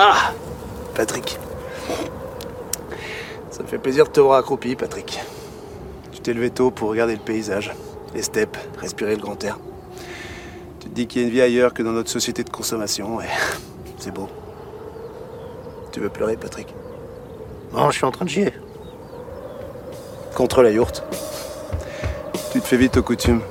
Ah Patrick. Ça me fait plaisir de te voir accroupi, Patrick. Tu t'es levé tôt pour regarder le paysage, les steppes, respirer le grand air. Tu te dis qu'il y a une vie ailleurs que dans notre société de consommation, et c'est beau. Tu veux pleurer, Patrick? Non, je suis en train de chier. Contre la yourte. Tu te fais vite aux coutumes.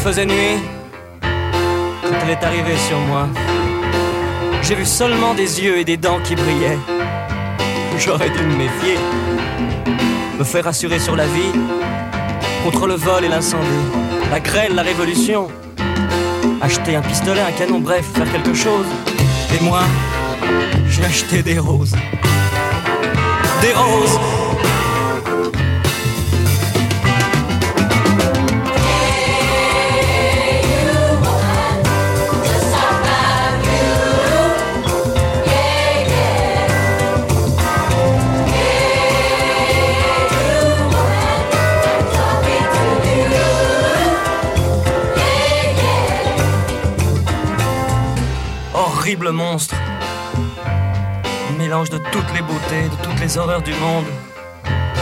Faisait nuit quand elle est arrivée sur moi. J'ai vu seulement des yeux et des dents qui brillaient. J'aurais dû me méfier, me faire rassurer sur la vie, contre le vol et l'incendie, la grêle, la révolution. Acheter un pistolet, un canon, bref, faire quelque chose. Et moi, j'ai acheté des roses. Des roses horrible monstre. Mélange de toutes les beautés, de toutes les horreurs du monde.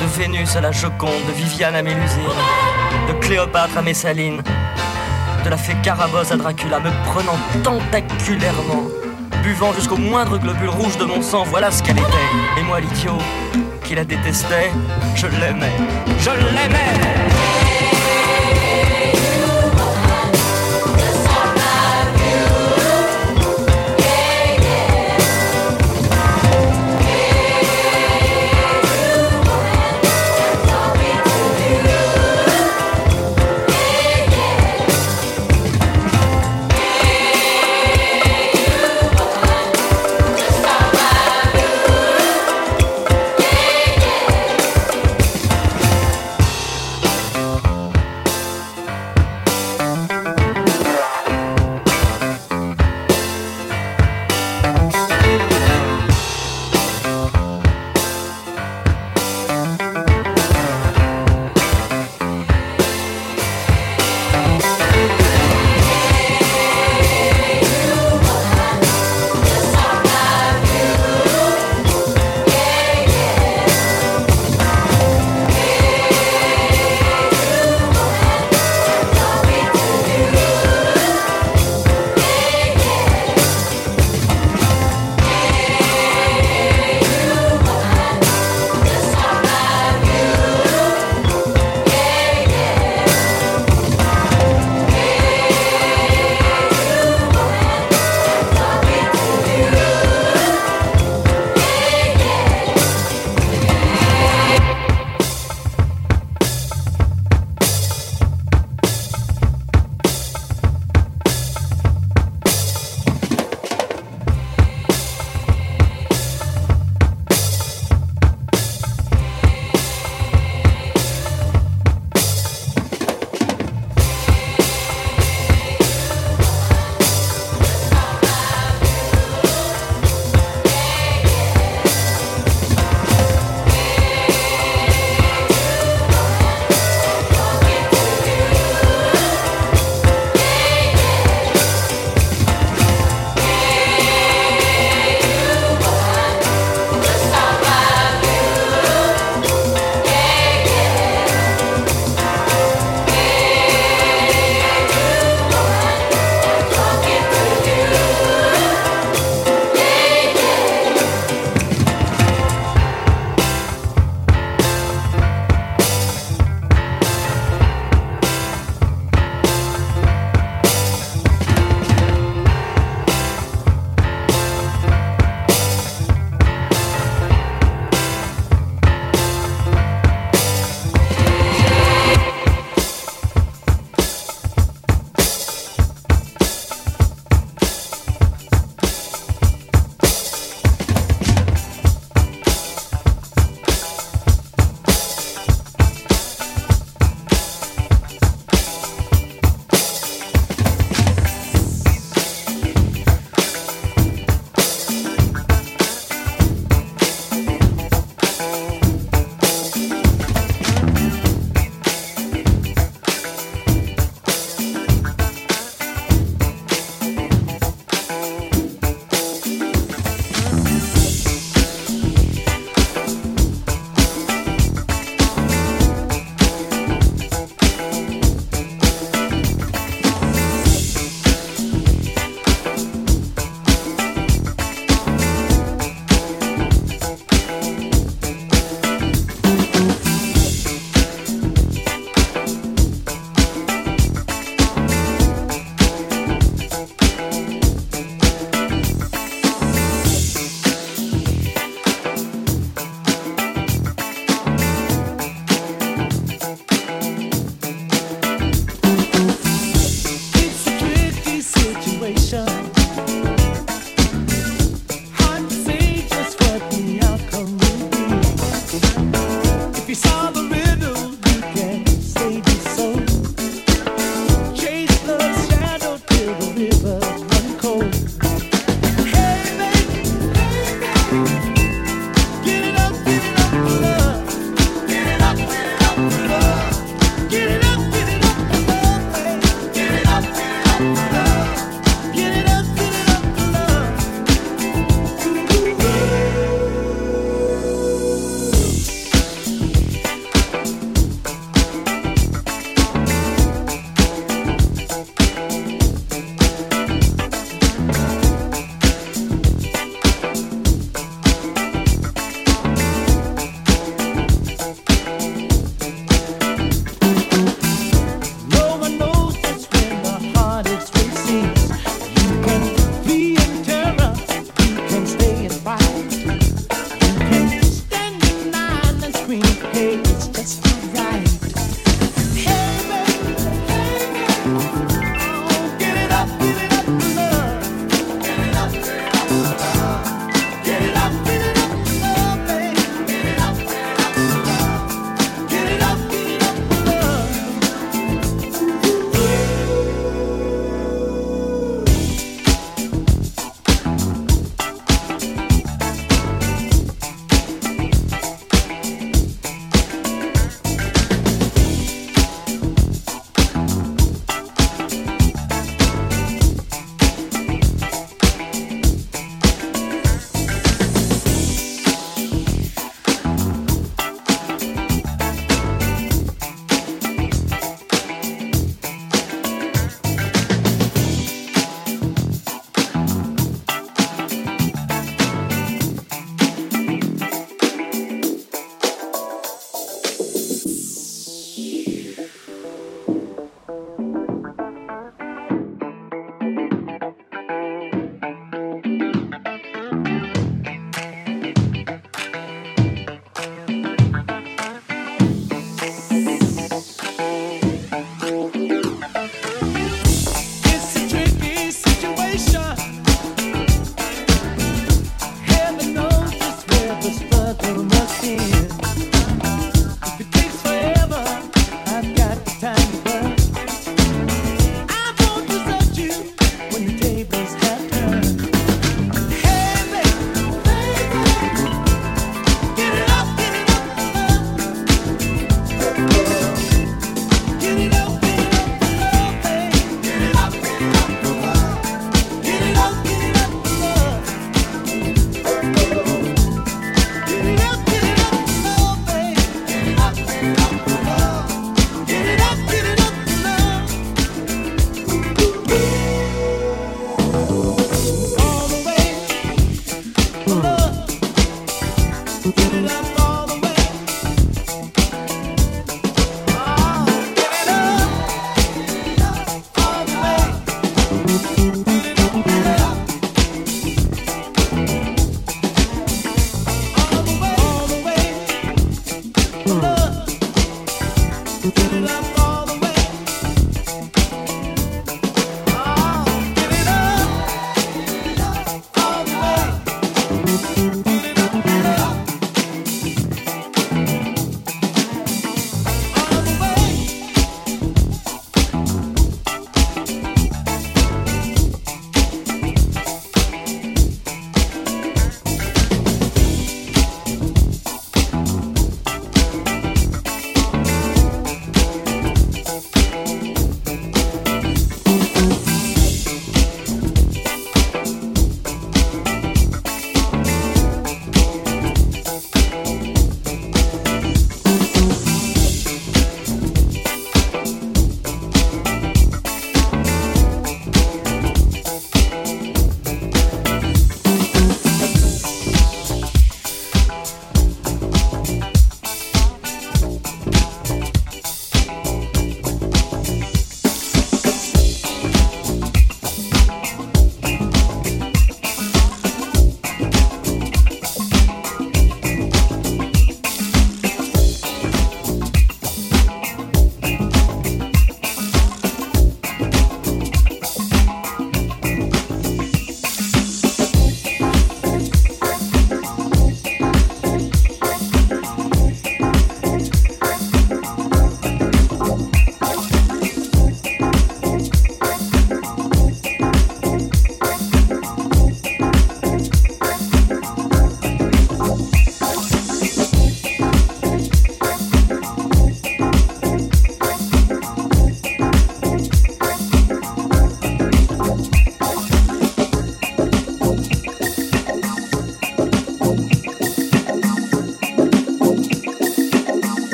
De Vénus à la Joconde, de Viviane à Mélusine, de Cléopâtre à Messaline, de la fée Carabosse à Dracula, me prenant tentaculairement, buvant jusqu'au moindre globule rouge de mon sang, voilà ce qu'elle était. Et moi, l'idiot, qui la détestait, je l'aimais, je l'aimais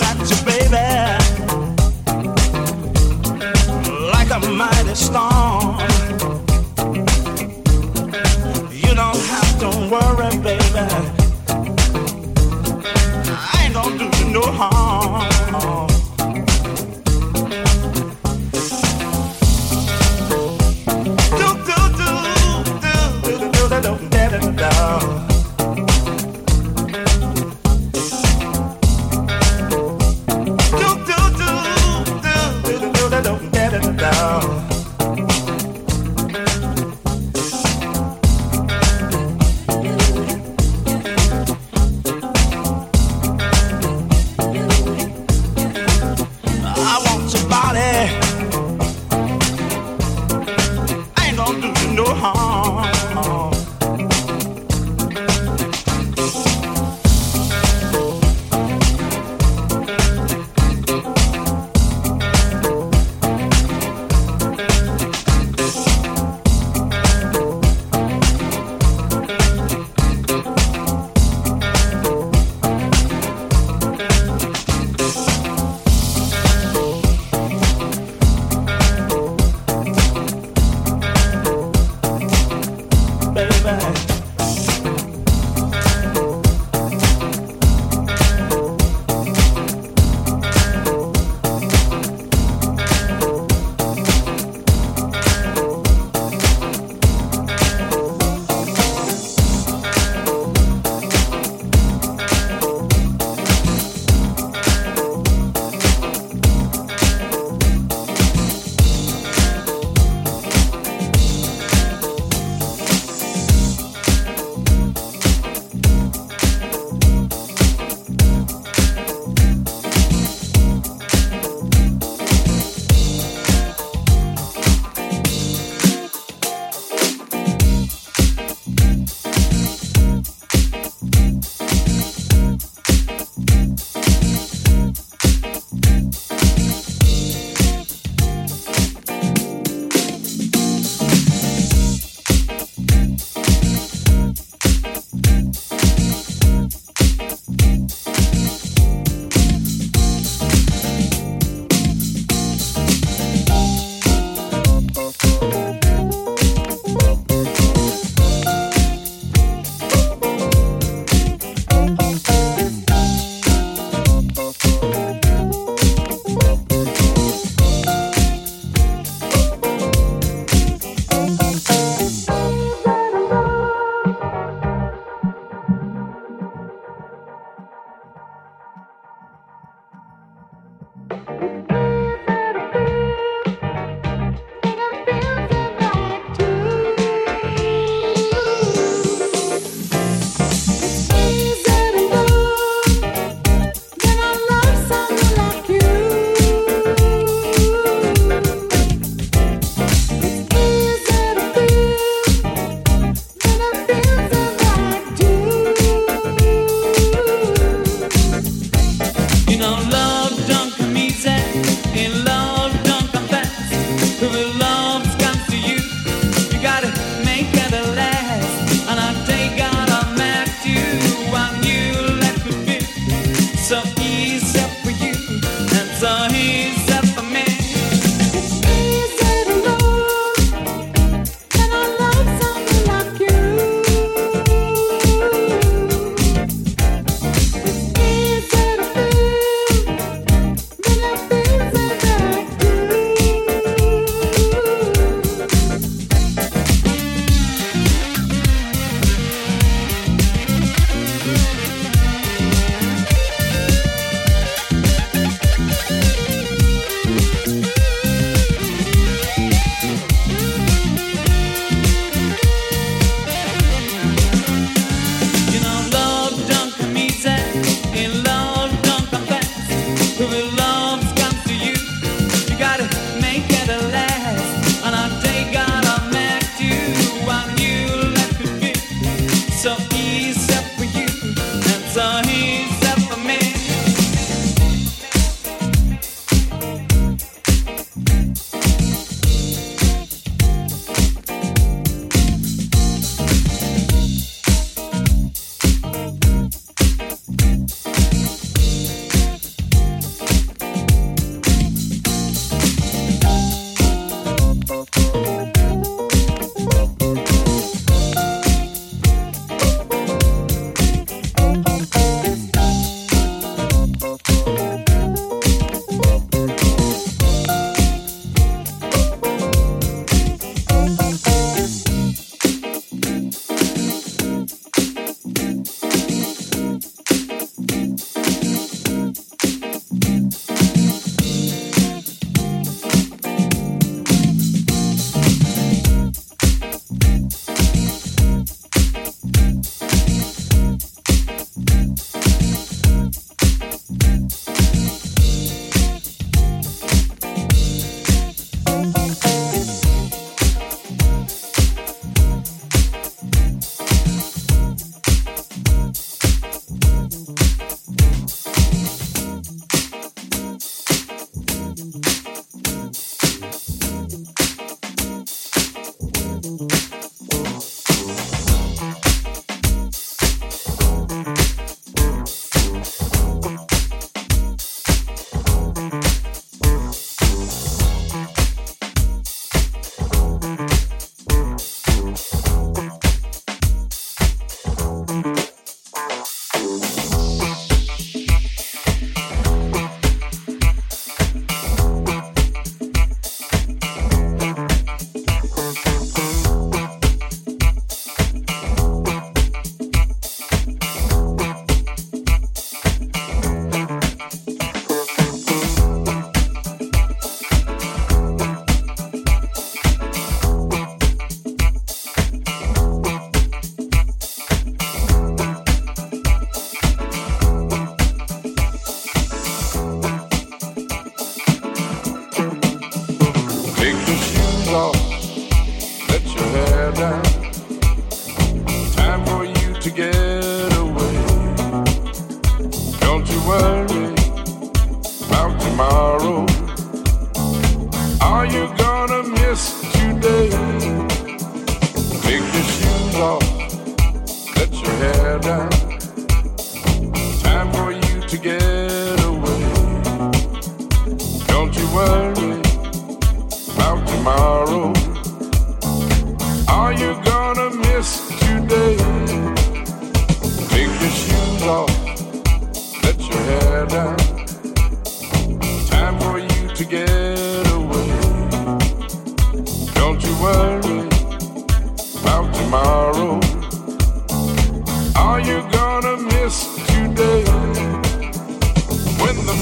At you, baby, like a mighty storm.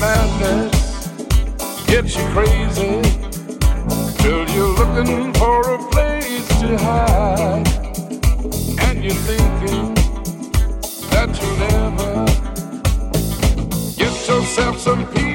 madness gets you crazy till you're looking for a place to hide and you're thinking that you'll never get yourself some peace.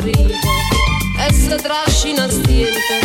sorride e si trascina stirpe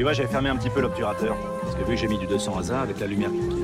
Tu vois, j'avais fermé un petit peu l'obturateur. Parce que vu que j'ai mis du 200 hasard avec la lumière qui